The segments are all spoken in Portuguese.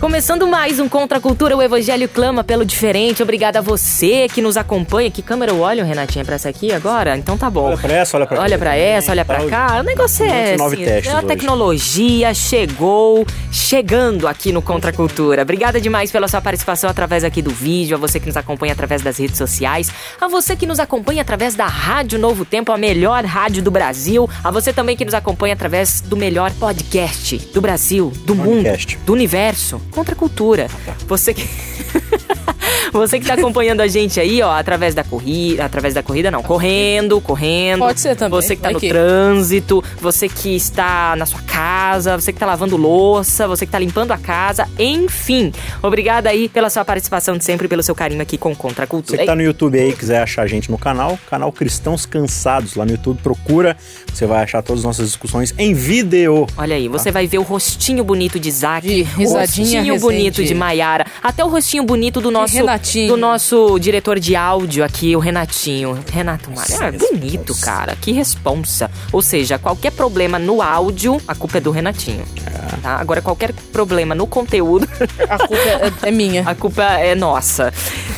Começando mais um Contra a Cultura, o Evangelho clama pelo diferente. Obrigada a você que nos acompanha. Que câmera eu olho, Renatinha, pra essa aqui agora? Então tá bom. Olha pra essa, olha pra Olha pra essa, olha pra cá. O negócio é assim, testes a hoje. tecnologia chegou, chegando aqui no Contra a Cultura. Obrigada demais pela sua participação através aqui do vídeo, a você que nos acompanha através das redes sociais, a você que nos acompanha através da Rádio Novo Tempo, a melhor rádio do Brasil, a você também que nos acompanha através do melhor podcast do Brasil, do Podcast. mundo, do universo, Contra a Cultura. Você que Você que tá acompanhando a gente aí, ó, através da corrida, através da corrida não, correndo, correndo. Pode ser também, Você que tá vai no que. trânsito, você que está na sua casa, você que tá lavando louça, você que tá limpando a casa, enfim. Obrigada aí pela sua participação de sempre, pelo seu carinho aqui com Contra a Você Cultura. que tá no YouTube aí e quiser achar a gente no canal, canal Cristãos Cansados, lá no YouTube, procura. Você vai achar todas as nossas discussões em vídeo. Olha aí, você vai ver o rostinho bonito de Isaac, De risadinha rostinho bonito de Maiara, até o rostinho bonito do nosso Renatinho. do nosso diretor de áudio aqui, o Renatinho. Renato Maia, é bonito, cara. Que responsa. Ou seja, qualquer problema no áudio, a culpa é do Renatinho. Tá? Agora qualquer problema no conteúdo, A culpa é, é minha. a culpa é nossa.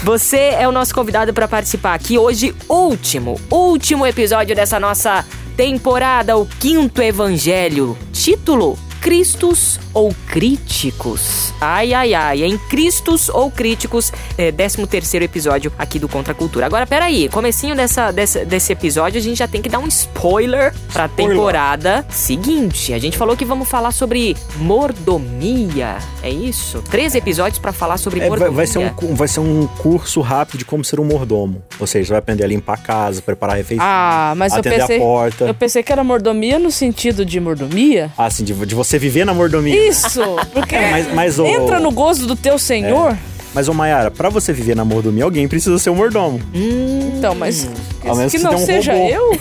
Você é o nosso convidado para participar aqui hoje, último, último episódio dessa nossa temporada, o quinto evangelho. Título: Cristos ou Críticos? Ai, ai, ai, em Cristos ou Críticos, é, 13 terceiro episódio aqui do Contra a Cultura. Agora, peraí, comecinho dessa, dessa, desse episódio, a gente já tem que dar um spoiler pra temporada seguinte. A gente falou que vamos falar sobre mordomia, é isso? Três episódios pra falar sobre É, mordomia. vai ser um, vai ser um curso rápido de como ser um mordomo. Ou seja, você vai aprender a limpar a casa, preparar a refeição, Ah, mas eu atender pensei. a porta. Eu pensei que era mordomia no sentido de mordomia. Ah, assim, de, de você viver na mordomia. Isso! Porque É, mas, mas, ô, entra no gosto do teu senhor. Mas, ô Mayara, pra você viver na mordomia, alguém precisa ser um mordomo. Então, mas Ao menos que que não um seja robô. eu.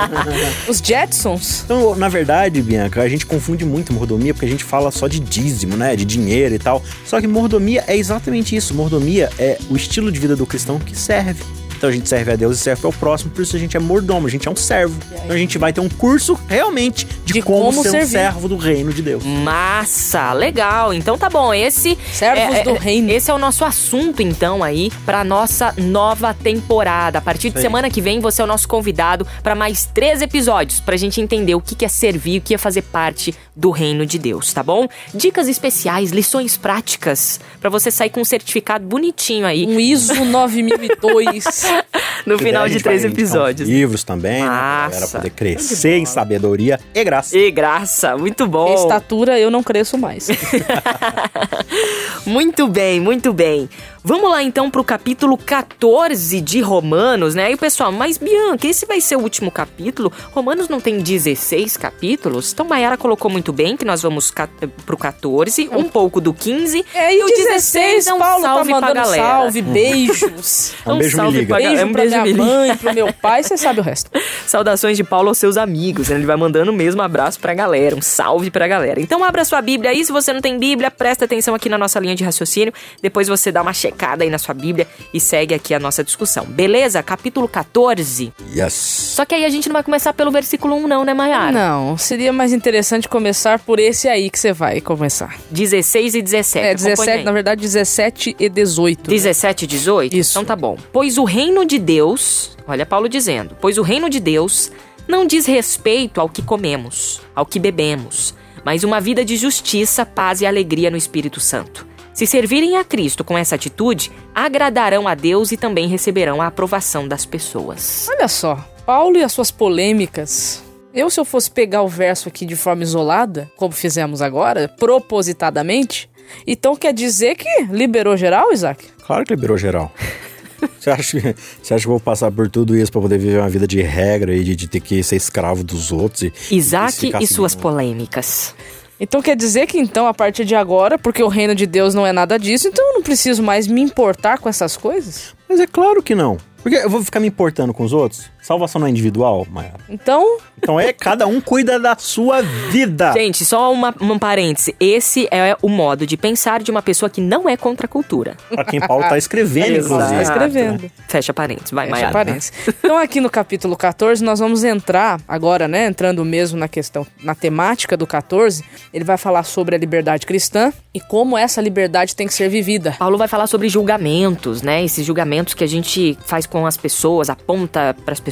Os Jetsons. Então, na verdade, Bianca, a gente confunde muito mordomia porque a gente fala só de dízimo, né? De dinheiro e tal. Só que mordomia é exatamente isso. Mordomia é o estilo de vida do cristão que serve. Então a gente serve a Deus e serve ao próximo, por isso a gente é mordomo, a gente é um servo. Então a gente vai ter um curso realmente de, De como, como ser um servir. servo do reino de Deus. Massa, legal. Então tá bom, esse Servos é, do é, reino. Esse é o nosso assunto então aí pra nossa nova temporada. A partir de Sim. semana que vem você é o nosso convidado pra mais três episódios pra gente entender o que que é servir, o que é fazer parte do reino de Deus, tá bom? Dicas especiais, lições práticas pra você sair com um certificado bonitinho aí Um ISO 9002. no Que final de três episódios. Livros também, né? Pra galera Massa. poder crescer em sabedoria e graça. E graça, muito bom. Estatura eu não cresço mais. Muito bem, muito bem. Vamos lá então pro capítulo 14 de Romanos, né? E o pessoal, mas Bianca, esse vai ser o último capítulo? Romanos não tem 16 capítulos? Então Mayara colocou muito bem que nós vamos ca- pro 14, um pouco do 15 É, e o 16, é um Paulo tá salve pra mandando galera. salve, beijos. Um beijo me salve liga. pra- é Beijo um pra beijo minha me mãe, pro meu pai, você sabe o resto. Saudações de Paulo aos seus amigos. né? Ele vai mandando o mesmo abraço pra galera, um salve pra galera. Então abra sua Bíblia aí. Se você não tem Bíblia, presta atenção aqui na nossa linha de raciocínio. Depois você dá uma checada aí na sua Bíblia e segue aqui a nossa discussão. Beleza? Capítulo 14. Yes. Só que aí a gente não vai começar pelo versículo 1 não, né, Mayara? Não, seria mais interessante começar por esse aí que você vai começar. 16 e 17. É, Acompanha 17, aí. na verdade, 17 e 18. 17 e 18? Isso. Então tá bom. Pois o reino de Deus, olha Paulo dizendo, pois o reino de Deus não diz respeito ao que comemos, ao que bebemos, mas uma vida de justiça, paz e alegria no Espírito Santo. Se servirem a Cristo com essa atitude, agradarão a Deus e também receberão a aprovação das pessoas. Olha só, Paulo e as suas polêmicas. Eu, se eu fosse pegar o verso aqui de forma isolada, como fizemos agora, propositadamente, então quer dizer que liberou geral, Isaac? Claro que liberou geral. Você acha, que, você acha que eu vou passar por tudo isso pra poder viver uma vida de regra e de, de ter que ser escravo dos outros? E, Isaac ficar e suas polêmicas. Então quer dizer que então, a partir de agora, porque o reino de Deus não é nada disso, então eu não preciso mais me importar com essas coisas? Mas é claro que não. Porque eu vou ficar me importando com os outros? Salvação não é individual, Maia? Então, Então é cada um cuida da sua vida. Gente, só uma, um parêntese. Esse é o modo de pensar de uma pessoa que não é contra a cultura. Pra quem Paulo tá escrevendo, inclusive. tá escrevendo. Fecha parênteses. Vai, Fecha Maia. parênteses. Então, aqui no capítulo 14, nós vamos entrar, agora, né? Entrando mesmo na questão, na temática do 14, ele vai falar sobre a liberdade cristã e como essa liberdade tem que ser vivida. Paulo vai falar sobre julgamentos, né? Esses julgamentos que a gente faz com as pessoas, aponta pras pessoas,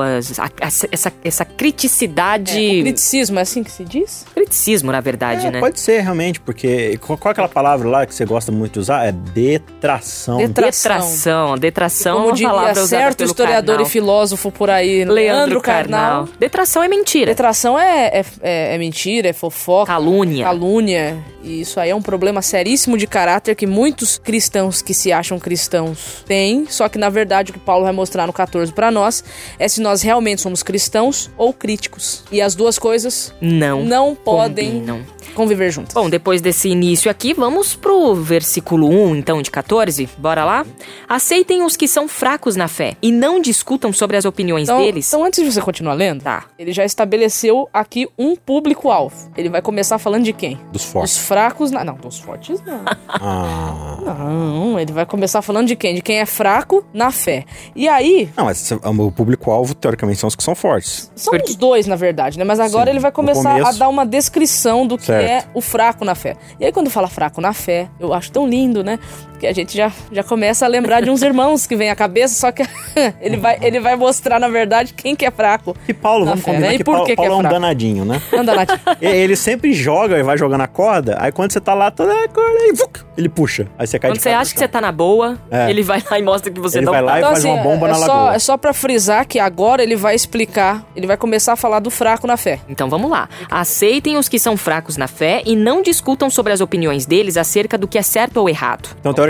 a- a- essa, essa criticidade. O criticismo, é assim que se diz? Criticismo, na verdade, É, né? Pode ser, realmente, porque qual, qual é aquela palavra lá que você gosta muito de usar? É detração. Detra- Detração. Detração é Como uma diria palavra usada certo pelo historiador Karnal. e filósofo por aí, Leandro Carnal. Detração é mentira. Detração é, é, é- é mentira, é fofoca, Calúnia. calúnia. E isso aí é um problema seríssimo de caráter que muitos cristãos que se acham cristãos têm. Só que, na verdade, o que Paulo vai mostrar no 14 pra nós é se nós realmente somos cristãos ou críticos. E as duas coisas Não. não podem combinam. Conviver juntas. Bom, depois desse início aqui, vamos pro versículo 1, então, de 14. Bora lá? Aceitem os que são fracos na fé e não discutam sobre as opiniões Então, deles. então, antes de você continuar lendo, Tá. ele já estabeleceu aqui um público-alvo. Ele vai começar falando de quem? Dos Os fortes. fracos na... Não, dos fortes não. Ah. Não, ele vai começar falando de quem? De quem é fraco na fé. E aí, Não, mas o público-alvo, teoricamente, são os que são fortes. são Porque- os dois, na verdade, né? Mas agora Sim, ele vai começar a começo. dar uma descrição do que Certo. É o fraco na fé. E aí, quando fala fraco na fé, eu acho tão lindo, né? Porque a gente já, já começa a lembrar de uns irmãos que vem à cabeça, só que ele vai, ele vai mostrar, na verdade, quem que é fraco. E Paulo, Na vamos fé, combinar né? E que por Paulo, que Paulo é é um fraco? danadinho, né? Anda, Nath. E- Ele sempre joga e vai jogando a corda, aí quando você tá lá, toda a corda, aí, vuc, ele puxa. Aí você cai Quando de você cara no acha que você tá na boa, É. ele vai lá e mostra que você Ele não vai lá tá. e faz uma bomba é na só, lagoa. é só pra frisar que agora ele vai explicar, ele vai começar a falar do fraco na fé. Então vamos lá. Aceitem os que são fracos na fé e não discutam sobre as opiniões deles acerca do que é certo ou errado. Então, teoricamente,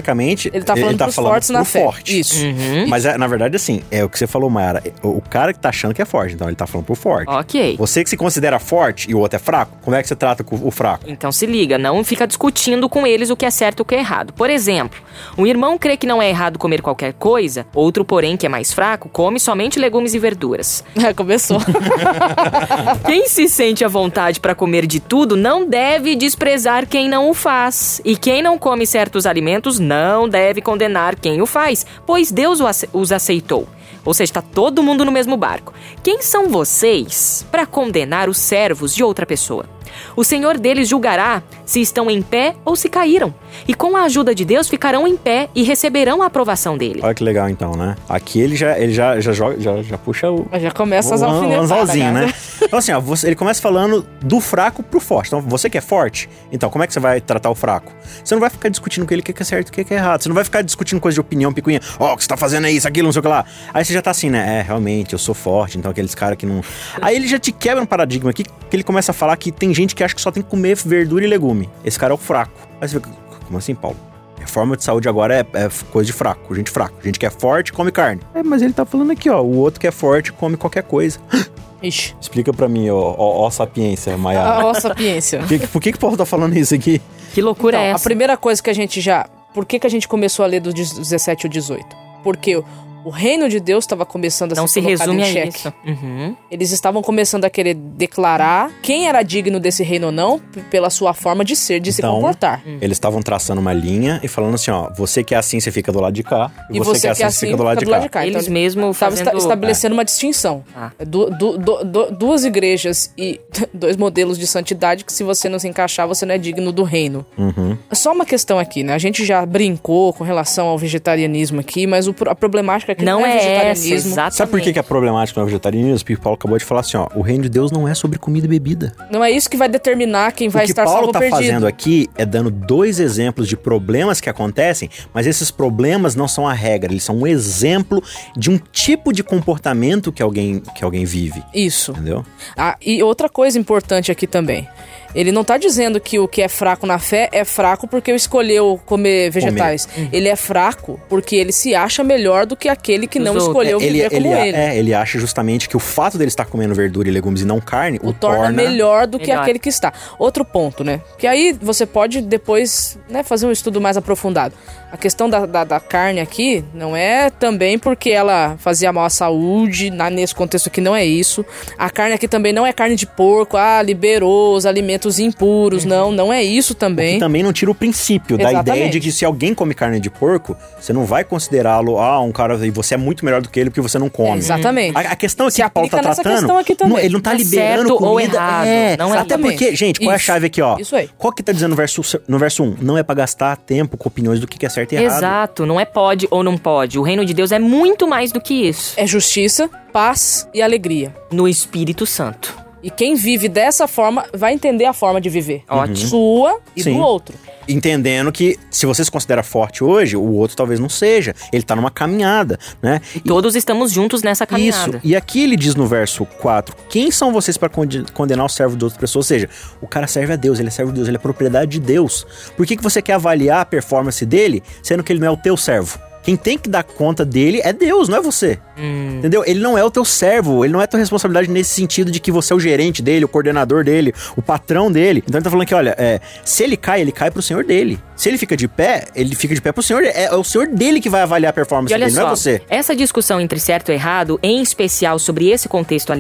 Ele tá falando pros fortes na fé. forte. Isso. Uhum. Mas, é, na verdade, assim, é o que você falou, Mayara. O o cara que tá achando que é forte, então ele tá falando pro forte. Ok. Você que se considera forte e o outro é fraco, como é que você trata com o fraco? Então se liga, não fica discutindo com eles o que é certo e o que é errado. Por exemplo, um irmão crê que não é errado comer qualquer coisa, outro, porém, que é mais fraco, come somente legumes e verduras. É, começou. Quem se sente à vontade para comer de tudo não deve desprezar quem não o faz. E quem não come certos alimentos não deve condenar quem o faz, pois Deus os aceitou. Ou seja, está todo mundo no mesmo barco. Quem são vocês para condenar os servos de outra pessoa? O Senhor deles julgará se estão em pé ou se caíram. E com a ajuda de Deus ficarão em pé e receberão a aprovação dele. Olha que legal, então, né? Aqui ele já, ele já, já, joga, já, já puxa o. Já começa as o alfinetadas. cara. né? Então, assim, ó, você- ele começa falando do fraco pro forte. Então, você que é forte, então, como é que você vai tratar o fraco? Você não vai ficar discutindo com ele o que que é certo e o que é errado. Você não vai ficar discutindo coisa de opinião, picuinha. Ó, o que você tá fazendo é isso, aquilo, não sei o que lá. Aí você já tá assim, né? É, realmente, eu sou forte, então aqueles caras que não. Aí ele já te quebra um paradigma aqui, que ele começa a falar que tem gente que acha que só tem que comer verdura e legume. Esse cara é o fraco. Aí você fica, como assim, Paulo? Reforma de saúde agora é, é coisa de fraco, gente fraco. Gente que é forte come carne. É, mas ele tá falando aqui, ó. O outro que é forte come qualquer coisa. Ixi. Explica pra mim, ó, ó, ó sapiência, A Maiara. ó, sapiência. Por que, por que que o Paulo tá falando isso aqui? Que loucura Então, é a essa? primeira coisa que a gente já. Por que, que a gente começou a ler do 17 ao 18? Porque o- reino de Deus estava começando a Não ser se colocado resume em xeque. Uhum. Eles estavam começando a querer declarar quem era digno desse reino ou não pela sua forma de ser, de se Então, comportar. Eles estavam traçando uma linha e falando assim, ó, você que é assim, você fica do lado de cá. E você, que é assim, você fica do lado de cá. Eles Então, mesmo Estava fazendo... estabelecendo uma distinção. Ah. Du- du- du- du- duas igrejas e dois modelos de santidade que se você não se encaixar, você não é digno do reino. Uhum. Só uma questão aqui, né? A gente já brincou com relação ao vegetarianismo aqui, mas o pro- a problemática não, Não é é essa, vegetarianismo. exatamente. Sabe por que, que é problemático no vegetarianismo? Porque Paulo acabou de falar assim, ó, o reino de Deus não é sobre comida e bebida. Não é isso que vai determinar quem vai o que estar Paulo salvo tá perdido. fazendo aqui é dando dois exemplos de problemas que acontecem, mas esses problemas não são a regra, eles são um exemplo de um tipo de comportamento que alguém, que alguém vive. Isso. Entendeu? Ah, e outra coisa importante aqui também. Ele não tá dizendo que o que é fraco na fé é fraco porque escolheu comer vegetais. Ele é fraco porque ele se acha melhor do que aquele que Os não outros. escolheu ele, viver como ele, ele. É, ele acha justamente que o fato dele estar comendo verdura e legumes e não carne o, o torna, melhor do que Melhor. aquele que está. Outro ponto, né? Que aí você pode depois né, fazer um estudo mais aprofundado. A questão da, da, da carne aqui não é também porque ela fazia mal à saúde, na, nesse contexto aqui não é isso. A carne aqui também não é carne de porco, ah, liberou os alimentos impuros, não, não é isso também. Que também não tira o princípio da Exatamente. ideia de que se alguém come carne de porco, você não vai considerá-lo, ah, um cara, e você é muito melhor do que ele porque você não come. Exatamente. A, a questão aqui Se que o Paulo tá tratando, não- ele não tá É liberando certo ou comida. errado, é, não é até exatamente. porque, gente, qual é a chave aqui, ó? Isso aí. Qual que tá dizendo no verso, no verso 1? Não é pra gastar tempo com opiniões do que é certo e errado. Exato, não é pode ou não pode. O reino de Deus é muito mais do que isso. É justiça, paz e alegria. No Espírito Santo. E quem vive dessa forma vai entender a forma de viver. Ótimo. Sua e Sim. do outro. Entendendo que se você se considera forte hoje, o outro talvez não seja. Ele tá numa caminhada, né? E todos estamos juntos nessa caminhada. Isso. E aqui ele diz no verso 4: Quem são vocês para condenar o servo de outra pessoa? Ou seja, o cara serve a Deus, ele é servo de Deus, ele é propriedade de Deus. Por que, que você quer avaliar a performance dele, sendo que ele não é o teu servo? Quem tem que dar conta dele é Deus, não é você. Hum. Entendeu? Ele não é o teu servo, ele não é tua responsabilidade nesse sentido de que você é o gerente dele, o coordenador dele, o patrão dele. Então ele tá falando que, olha, é, se ele cai, ele cai pro senhor dele. Se ele fica de pé, ele fica de pé pro senhor. É, é o senhor dele que vai avaliar a performance E olha dele, só, não é você. essa discussão entre certo e errado, em especial sobre esse contexto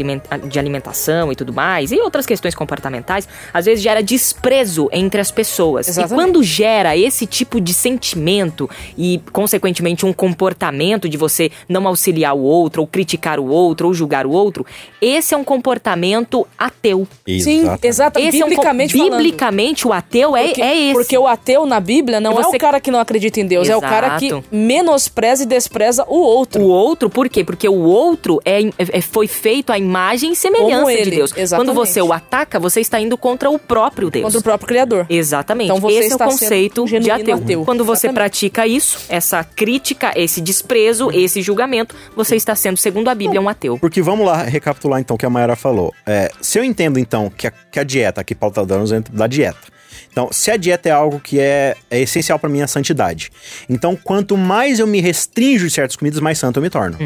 de alimentação e tudo mais, e outras questões comportamentais, às vezes gera desprezo entre as pessoas. Exatamente. E quando gera esse tipo de sentimento e, consequentemente, um comportamento de você não auxiliar o outro, ou criticar o outro, ou julgar o outro, esse é um comportamento ateu. Sim, exato. Esse é um biblicamente biblicamente o ateu é, Porque, é esse. porque o ateu na Bíblia não E é você- o cara que não acredita em Deus, é o cara que Exato. menospreza e despreza o outro. O outro, por quê? Porque o outro é, é- foi feito à imagem e semelhança ele, de Deus. exatamente. Quando você o ataca, você está indo contra o próprio Deus. Contra o próprio Criador. Exatamente. Então você Esse é o está sendo conceito de ateu. ateu. Quando você Exatamente. pratica isso, essa crítica, esse desprezo, esse julgamento, você está sendo, segundo a Bíblia, um ateu. Porque vamos lá recapitular então o que a Mayara falou. É, se eu entendo então que a, que a dieta, aqui Paulo tá dando da dieta. Então, se a dieta é algo que é, é essencial para minha santidade, então quanto mais eu me restringo de certas comidas, mais santo eu me torno.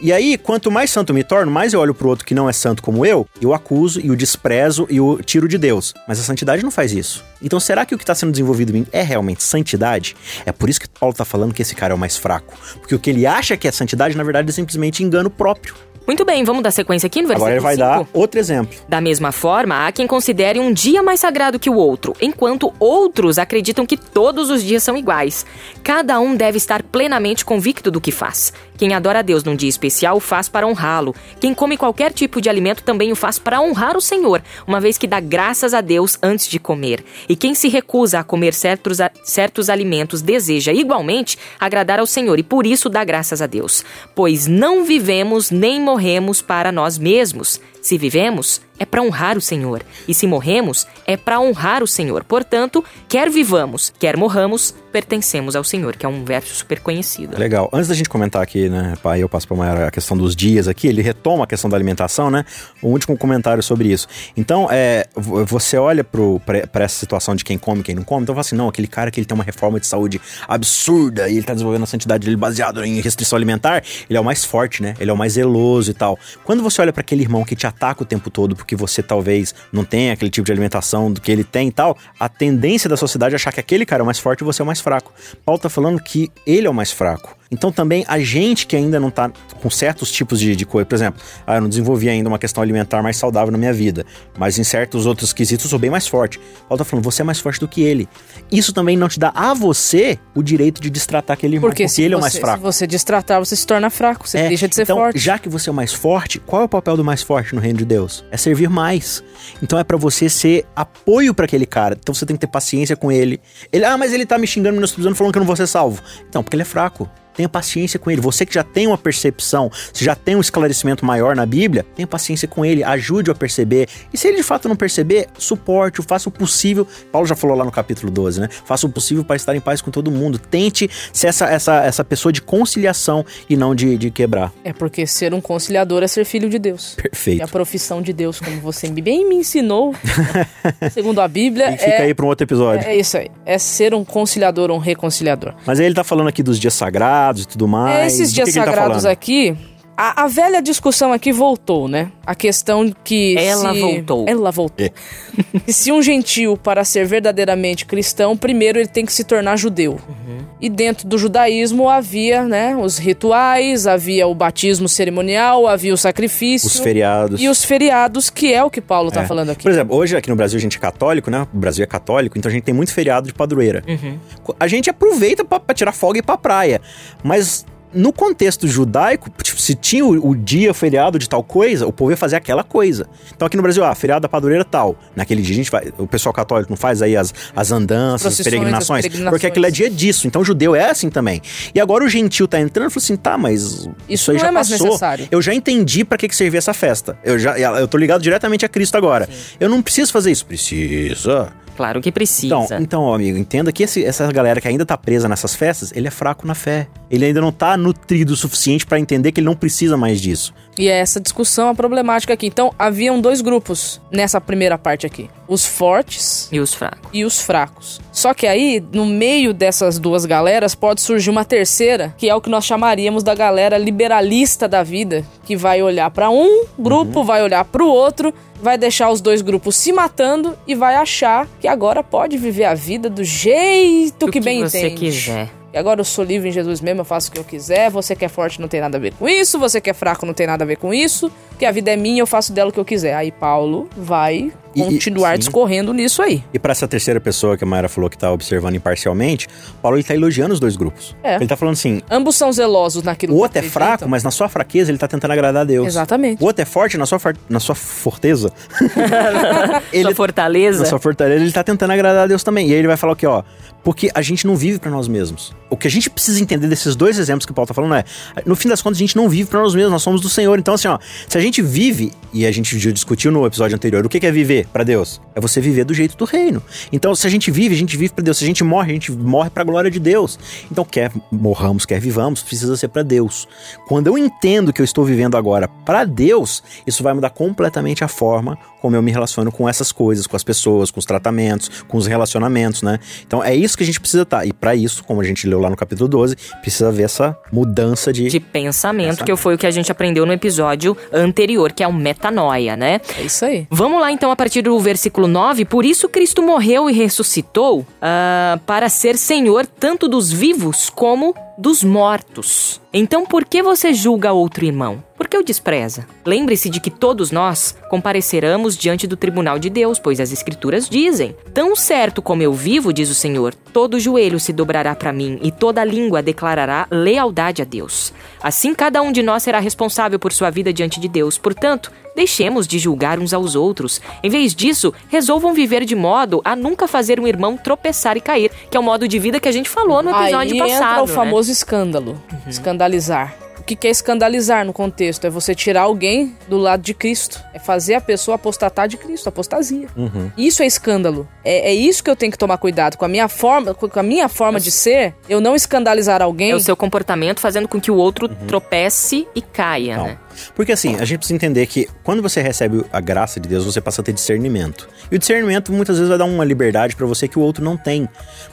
E aí, quanto mais santo eu me torno, mais eu olho pro outro que não é santo como eu, eu o acuso e o desprezo e o tiro de Deus. Mas a santidade não faz isso. Então, será que o que está sendo desenvolvido em mim é realmente santidade? É por isso que Paulo tá falando que esse cara é o mais fraco. Porque o que ele acha que é santidade, na verdade, é simplesmente engano próprio. Muito bem, vamos dar sequência aqui no versículo Agora ele vai 5. dar outro exemplo. Da mesma forma, há quem considere um dia mais sagrado que o outro, enquanto outros acreditam que todos os dias são iguais. Cada um deve estar plenamente convicto do que faz. Quem adora a Deus num dia especial o faz para honrá-lo. Quem come qualquer tipo de alimento também o faz para honrar o Senhor, uma vez que dá graças a Deus antes de comer. E quem se recusa a comer certos, a- certos alimentos deseja igualmente agradar ao Senhor e por isso dá graças a Deus. Pois não vivemos nem morremos para nós mesmos. Se vivemos, é para honrar o Senhor. E se morremos, é para honrar o Senhor. Portanto, quer vivamos, quer morramos, pertencemos ao Senhor, que é um verso super conhecido. Legal. Antes da gente comentar aqui, né, pai, eu passo para Mayara a questão dos dias aqui, ele retoma a questão da alimentação, né? Um último comentário sobre isso. Então, é, vo- você olha para essa situação de quem come quem não come, então fala assim, não, aquele cara que ele tem uma reforma de saúde absurda e ele tá desenvolvendo a santidade dele baseado em restrição alimentar, ele é o mais forte, né? Ele é o mais zeloso e tal. Quando você olha para aquele irmão que te ataca o tempo todo porque você talvez não tenha aquele tipo de alimentação do que ele tem e tal, a tendência da sociedade é achar que aquele cara é o mais forte e você é o mais fraco. Paulo tá falando que ele é o mais fraco. Então também a gente que ainda não tá com certos tipos de, de coisa, por exemplo, ah, eu não desenvolvi ainda uma questão alimentar mais saudável na minha vida, mas em certos outros quesitos eu sou bem mais forte. Paulo tá falando, você é mais forte do que ele. Isso também não te dá a você o direito de destratar aquele irmão, Porque, porque, se, ele é o você, mais se fraco. você destratar, você se torna fraco, você É, deixa de ser então, forte. Já que você é o mais forte, qual é o papel do mais forte no reino de Deus? É servir mais. Então é pra você ser apoio pra aquele cara. Então você tem que ter paciência com ele. Ele, ah, mas ele tá me xingando, me menosprezando, falando que eu não vou ser salvo. Então, porque ele é fraco. Tenha paciência com ele. Você que já tem uma percepção, se já tem um esclarecimento maior na Bíblia, tenha paciência com ele, ajude-o a perceber. E se ele de fato não perceber, suporte-o, faça o possível. Paulo já falou lá no capítulo 12, né? Faça o possível para estar em paz com todo mundo. Tente ser essa, essa, essa pessoa de conciliação e não de, de quebrar. É porque ser um conciliador é ser filho de Deus. Perfeito. E a profissão de Deus, como você bem me ensinou, segundo a Bíblia, E fica é, aí para um outro episódio. é isso aí. É ser um conciliador ou um reconciliador. Mas aí ele tá falando aqui dos dias sagrados e tudo mais. É, esses Do dias que que ele tá sagrados falando? aqui. A, a velha discussão aqui voltou, né? A questão que. Ela se- voltou. Ela voltou. É. Se um gentil, para ser verdadeiramente cristão, primeiro ele tem que se tornar judeu. Uhum. E dentro do judaísmo havia, né, os rituais, havia o batismo cerimonial, havia o sacrifício. Os feriados. E os feriados, que é o que Paulo tá É. falando aqui. Por exemplo, hoje aqui no Brasil a gente é católico, né? O Brasil é católico, então a gente tem muito feriado de padroeira. Uhum. A gente aproveita pra, pra tirar folga e ir pra praia. Mas no contexto judaico, tipo, se tinha o, o dia feriado de tal coisa, o povo ia fazer aquela coisa. Então aqui no Brasil, ah, feriado da padroeira tal. Naquele dia a gente vai. O pessoal católico não faz aí as, as andanças, as peregrinações, as peregrinações. Porque aquilo é dia disso. Então o judeu é assim também. E agora o gentil tá entrando e falou assim: tá, mas. Isso aí não já é mais passou. necessário. Eu já entendi pra que, que servia essa festa. Eu já eu tô ligado diretamente a Cristo agora. Eu não preciso fazer isso. Precisa. Claro que precisa. Então, então, amigo, entenda que esse- essa galera que ainda tá presa nessas festas, ele é fraco na fé. Ele ainda não tá nutrido o suficiente pra entender que ele não precisa mais disso. E é essa discussão a problemática aqui. Então, haviam dois grupos nessa primeira parte aqui: os fortes E os fracos? e os fracos. Só que aí, no meio dessas duas galeras, pode surgir uma terceira, que é o que nós chamaríamos da galera liberalista da vida, que vai olhar pra um grupo, vai olhar pro outro, vai deixar os dois grupos se matando e vai achar que agora pode viver a vida do jeito O que, bem você entende. quiser. E agora eu sou livre em Jesus mesmo, eu faço o que eu quiser. Você que é forte não tem nada a ver com isso. Você que é fraco não tem nada a ver com isso. Que a vida é minha, eu faço dela o que eu quiser. Aí Paulo vai E- e- continuar sim. discorrendo nisso aí. E pra essa terceira pessoa que a Mayra falou que tá observando imparcialmente, Paulo ele tá elogiando os dois grupos. É. Ele tá falando assim: Ambos são zelosos naquilo o que outro é fraco, mas na sua fraqueza ele tá tentando agradar a Deus. Exatamente. O outro é forte na sua, for- na sua forteza. ele, Sua fortaleza? na sua fortaleza, ele tá tentando agradar a Deus também. E aí ele vai falar o quê, ó? Porque a gente não vive pra nós mesmos. O que a gente precisa entender desses dois exemplos que o Paulo tá falando é, no fim das contas, a gente não vive pra nós mesmos, nós somos do Senhor. Então, assim, ó, se a gente vive, e a gente já discutiu no episódio anterior, o que é viver pra Deus? É você viver do jeito do reino. Então, se a gente vive, a gente vive pra Deus. Se a gente morre, a gente morre pra glória de Deus. Então, quer morramos, quer vivamos, precisa ser pra Deus. Quando eu entendo que eu estou vivendo agora pra Deus, isso vai mudar completamente a forma como eu me relaciono com essas coisas, com as pessoas, com os tratamentos, com os relacionamentos, né? Então é isso que a gente precisa estar. E pra isso, como a gente leu lá no capítulo 12, precisa ver essa mudança de. De pensamento, Pensamento. que foi o que a gente aprendeu no episódio anterior, que é o metanoia, né? É isso aí. Vamos lá então a partir do versículo 9. Por isso Cristo morreu e ressuscitou ah, para ser Senhor tanto dos vivos como dos mortos. Então por que você julga outro irmão? Por que o despreza? Lembre-se de que todos nós compareceremos diante do tribunal de Deus, pois as Escrituras dizem: Tão certo como eu vivo, diz o Senhor, todo joelho se dobrará para mim e toda língua declarará lealdade a Deus. Assim, cada um de nós será responsável por sua vida diante de Deus. Portanto, deixemos de julgar uns aos outros. Em vez disso, resolvam viver de modo a nunca fazer um irmão tropeçar e cair, que é o modo de vida que a gente falou no episódio aí passado. entra o né? famoso escândalo. Escandalizar. O que que é escandalizar no contexto? É você tirar alguém do lado de Cristo. É fazer a pessoa apostatar de Cristo, apostasia. Uhum. Isso é escândalo. É, é isso que eu tenho que tomar cuidado. Com a minha forma, com a minha forma de ser, eu não escandalizar alguém. É o seu comportamento fazendo com que o outro tropece e caia, Não. né? Porque assim, a gente precisa entender que quando você recebe a graça de Deus, você passa a ter discernimento. E o discernimento muitas vezes vai dar uma liberdade pra você que o outro não tem.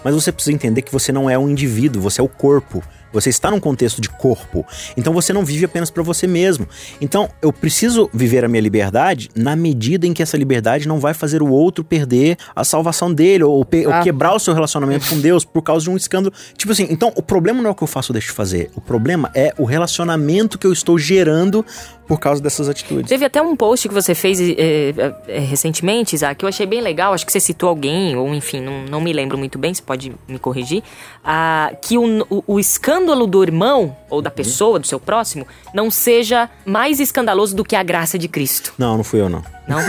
Mas você precisa entender que você não é um indivíduo, você é o corpo. Você está num contexto de corpo. Então você não vive apenas pra você mesmo. Então eu preciso viver a minha liberdade na medida em que essa liberdade não vai fazer o outro perder a salvação dele ou, pe- ou Ah. quebrar o seu relacionamento com Deus por causa de um escândalo. Tipo assim, então o problema não é o que eu faço ou deixo de fazer. O problema é o relacionamento que eu estou gerando por causa dessas atitudes. Teve até um post que você fez eh, eh, recentemente, Isaac, que eu achei bem legal. Acho que você citou alguém, ou enfim, não, não me lembro muito bem, você pode me corrigir. ah, que o, o, o escândalo do irmão, ou da pessoa, do seu próximo, não seja mais escandaloso do que a graça de Cristo. Não, não fui eu não. Não?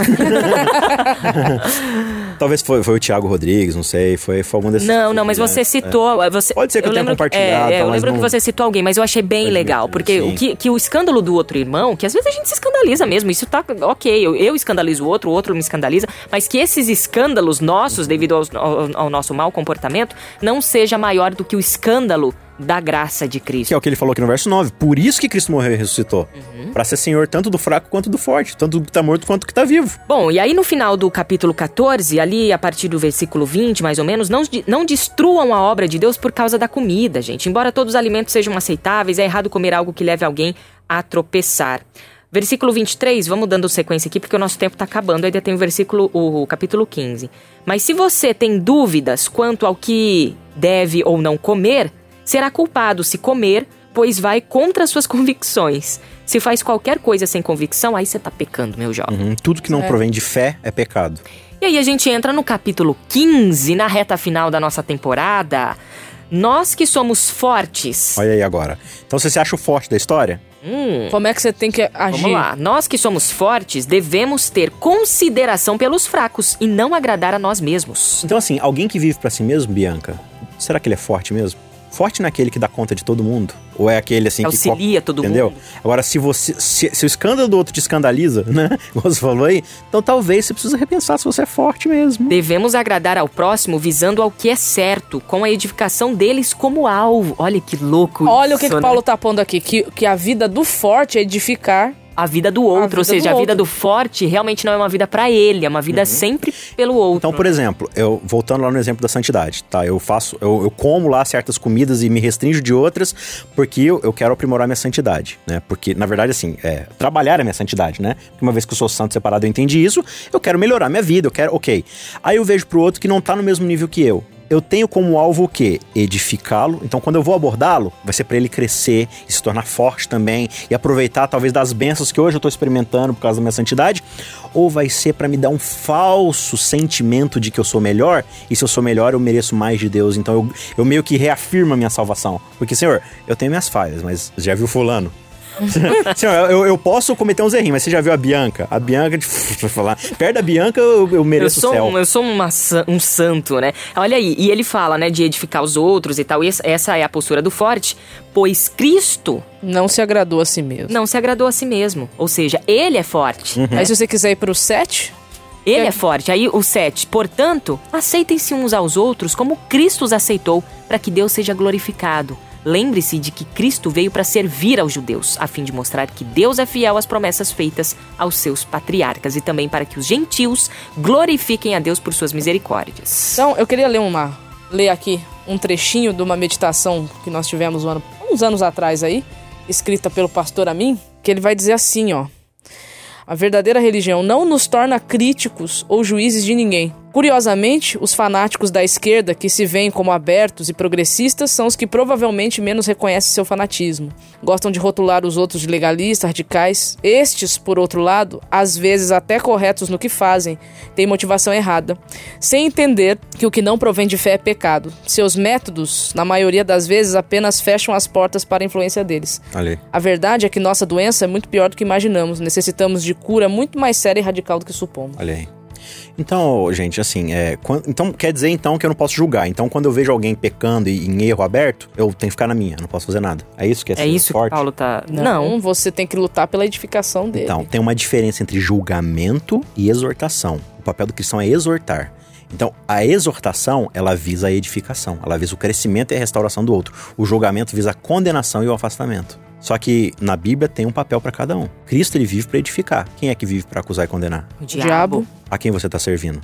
Talvez foi, foi o Thiago Rodrigues, não sei, foi, foi algum desses. Não, não, mas né? você citou. Você, Pode ser que eu tenha lembro compartilhado, É, eu lembro que não- você citou alguém, mas eu achei bem legal. Porque sim. o que, que o escândalo do outro irmão, que às vezes a gente se escandaliza mesmo, isso tá ok. Eu, eu escandalizo o outro, o outro me escandaliza, mas que esses escândalos nossos, devido aos- ao, ao nosso mau comportamento, não seja maior do que o escândalo da graça de Que Cristo. é o que ele falou aqui no verso 9. Por isso que Cristo morreu e ressuscitou. Uhum. Pra ser senhor tanto do fraco quanto do forte. Tanto do que tá morto quanto do que tá vivo. Bom, e aí no final do capítulo 14, ali a partir do versículo 20, mais ou menos, não, não destruam a obra de Deus por causa da comida, gente. Embora todos os alimentos sejam aceitáveis, é errado comer algo que leve alguém a tropeçar. Versículo 23, vamos dando sequência aqui porque o nosso tempo está acabando, ainda tem o versículo, o, capítulo 15. Mas se você tem dúvidas quanto ao que deve ou não comer, será culpado se comer, pois vai contra as suas convicções. Se faz qualquer coisa sem convicção, aí você tá pecando, meu jovem. Uhum. Tudo que não provém de fé é pecado. E aí a gente entra no capítulo 15, na reta final da nossa temporada. Nós que somos fortes. Olha aí agora. Então você se acha o forte da história? Como é que você tem que agir? Vamos lá. Nós que somos fortes devemos ter consideração pelos fracos e não agradar a nós mesmos. Então, assim, alguém que vive pra si mesmo, Bianca, será que ele é forte mesmo? Forte naquele que dá conta de todo mundo? Ou é aquele assim que. Auxilia todo entendeu? mundo. Agora, se você. Se, se o escândalo do outro te escandaliza, né? Como você falou aí, então talvez você precisa repensar se você é forte mesmo. Devemos agradar ao próximo visando ao que é certo, com a edificação deles como alvo. Olha que louco Olha o que, isso, que né? Paulo tá pondo aqui, que, que a vida do forte é edificar. A vida do outro, vida ou seja, do a vida outro. do forte realmente não é uma vida pra ele, é uma vida sempre pelo outro. Então, por exemplo, eu voltando lá no exemplo da santidade, tá? Eu faço, eu, eu como lá certas comidas e me restringo de outras porque eu, eu quero aprimorar minha santidade, né? Porque, na verdade, assim, é, trabalhar a minha santidade, né? Porque uma vez que eu sou santo separado, eu entendi isso, eu quero melhorar minha vida, eu quero, ok. Aí eu vejo pro outro que não tá no mesmo nível que eu. Eu tenho como alvo o quê? Edificá-lo. Então, quando eu vou abordá-lo, vai ser para ele crescer e se tornar forte também e aproveitar talvez das bênçãos que hoje eu tô experimentando por causa da minha santidade, ou vai ser para me dar um falso sentimento de que eu sou melhor e se eu sou melhor eu mereço mais de Deus. Então, eu, eu meio que reafirmo a minha salvação. Porque, Senhor, eu tenho minhas falhas, mas já viu fulano? Senhor, eu, eu posso cometer uns errinhos, mas você já viu a Bianca? A Bianca, de falar, perto da Bianca eu, eu Eu mereço sou, o céu. um, eu sou uma um santo, né? Olha aí, e ele fala, né, de edificar os outros e tal. E essa- é a postura do forte, pois Cristo Não se agradou a si mesmo. não se agradou a si mesmo. Ou seja, ele é forte. Aí se você quiser ir pro 7, Ele É. é forte. Aí o 7. Portanto, aceitem-se uns aos outros como Cristo os aceitou, para que Deus seja glorificado. Lembre-se de que Cristo veio para servir aos judeus, a fim de mostrar que Deus é fiel às promessas feitas aos seus patriarcas e também para que os gentios glorifiquem a Deus por suas misericórdias. Então, eu queria ler uma ler aqui um trechinho de uma meditação que nós tivemos um ano- uns anos atrás aí, escrita pelo pastor Amin, que ele vai dizer assim, ó: A verdadeira religião não nos torna críticos ou juízes de ninguém. Curiosamente, os fanáticos da esquerda, que se veem como abertos e progressistas, são os que provavelmente menos reconhecem seu fanatismo. Gostam de rotular os outros de legalistas, radicais. Estes, por outro lado, às vezes até corretos no que fazem, têm motivação errada, sem entender que o que não provém de fé é pecado. Seus métodos, na maioria das vezes, apenas fecham as portas para a influência deles. Aí. A verdade é que nossa doença é muito pior do que imaginamos. Necessitamos de cura muito mais séria e radical do que supomos. Olha aí. Então, gente, assim, é, quan- então quer dizer então que eu não posso julgar. Então, quando eu vejo alguém pecando e em erro aberto, eu tenho que ficar na minha, eu não posso fazer nada. É isso que é, É isso que forte? Paulo tá. Não, você tem que lutar pela edificação dele. Então, tem uma diferença entre julgamento e exortação. O papel do cristão é exortar. Então, a exortação, ela visa a edificação, ela visa o crescimento e a restauração do outro. O julgamento visa a condenação e o afastamento. Só que na Bíblia tem um papel para cada um. Cristo ele vive para edificar. Quem é que vive para acusar e condenar? O diabo. A quem você tá servindo?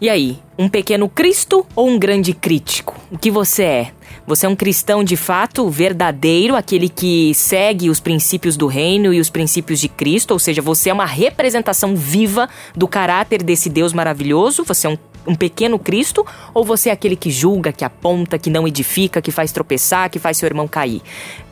E aí, um pequeno Cristo ou um grande crítico? O que você é? Você é um cristão de fato, verdadeiro, aquele que segue os princípios do reino e os princípios de Cristo, ou seja, você é uma representação viva do caráter desse Deus maravilhoso? Você é um, um pequeno Cristo? Ou você é aquele que julga, que aponta, que não edifica, que faz tropeçar, que faz seu irmão cair?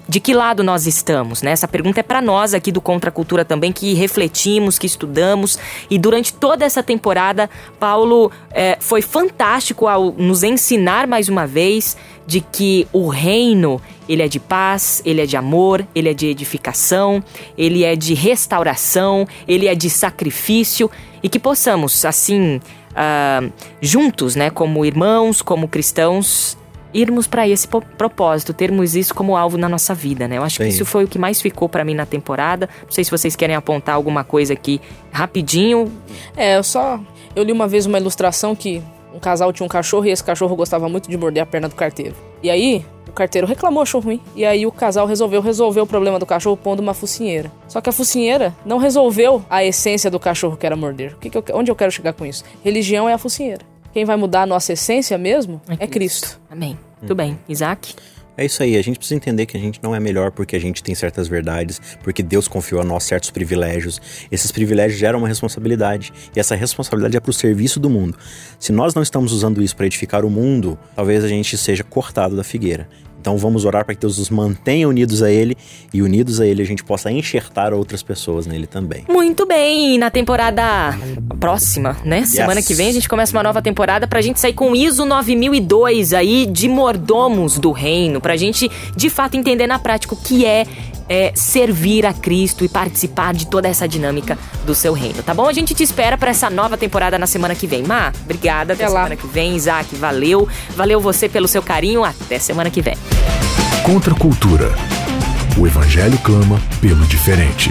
De que lado nós estamos? Né? Essa pergunta é para nós aqui do Contra Cultura também, que refletimos, que estudamos. E durante toda essa temporada, Paulo eh, foi fantástico ao nos ensinar mais uma vez de que o reino ele é de paz, ele é de amor, ele é de edificação, ele é de restauração, ele é de sacrifício e que possamos assim ah, juntos, né, como irmãos, como cristãos, irmos para esse propósito, termos isso como alvo na nossa vida, né? Eu acho que Sim. isso foi o que mais ficou para mim na temporada. Não sei se vocês querem apontar alguma coisa aqui rapidinho. É, eu só. Eu li uma vez uma ilustração que um casal tinha um cachorro e esse cachorro gostava muito de morder a perna do carteiro. E aí, o carteiro reclamou, achou ruim. E aí o casal resolveu resolver o problema do cachorro pondo uma focinheira. Só que a focinheira não resolveu a essência do cachorro que era morder. O que que eu- onde eu quero chegar com isso? Religião é a focinheira. Quem vai mudar a nossa essência mesmo é Cristo. Amém. Tudo bem. Isaac? É isso aí, a gente precisa entender que a gente não é melhor porque a gente tem certas verdades, porque Deus confiou a nós certos privilégios. Esses privilégios geram uma responsabilidade, e essa responsabilidade é para o serviço do mundo. Se nós não estamos usando isso para edificar o mundo, talvez a gente seja cortado da figueira. Então vamos orar para que Deus nos mantenha unidos a Ele, e unidos a Ele a gente possa enxertar outras pessoas nele também. Muito bem, na temporada próxima, né? Semana que vem a gente começa uma nova temporada pra gente sair com ISO 9002 aí de mordomos do reino, pra gente de fato entender na prática o que é, é, servir a Cristo e participar de toda essa dinâmica do seu reino, tá bom? A gente te espera pra essa nova temporada na semana que vem. Má, obrigada. Até Até lá. semana que vem. Isaac, valeu. Valeu você pelo seu carinho. Até semana que vem. Contra a cultura. O Evangelho clama pelo diferente.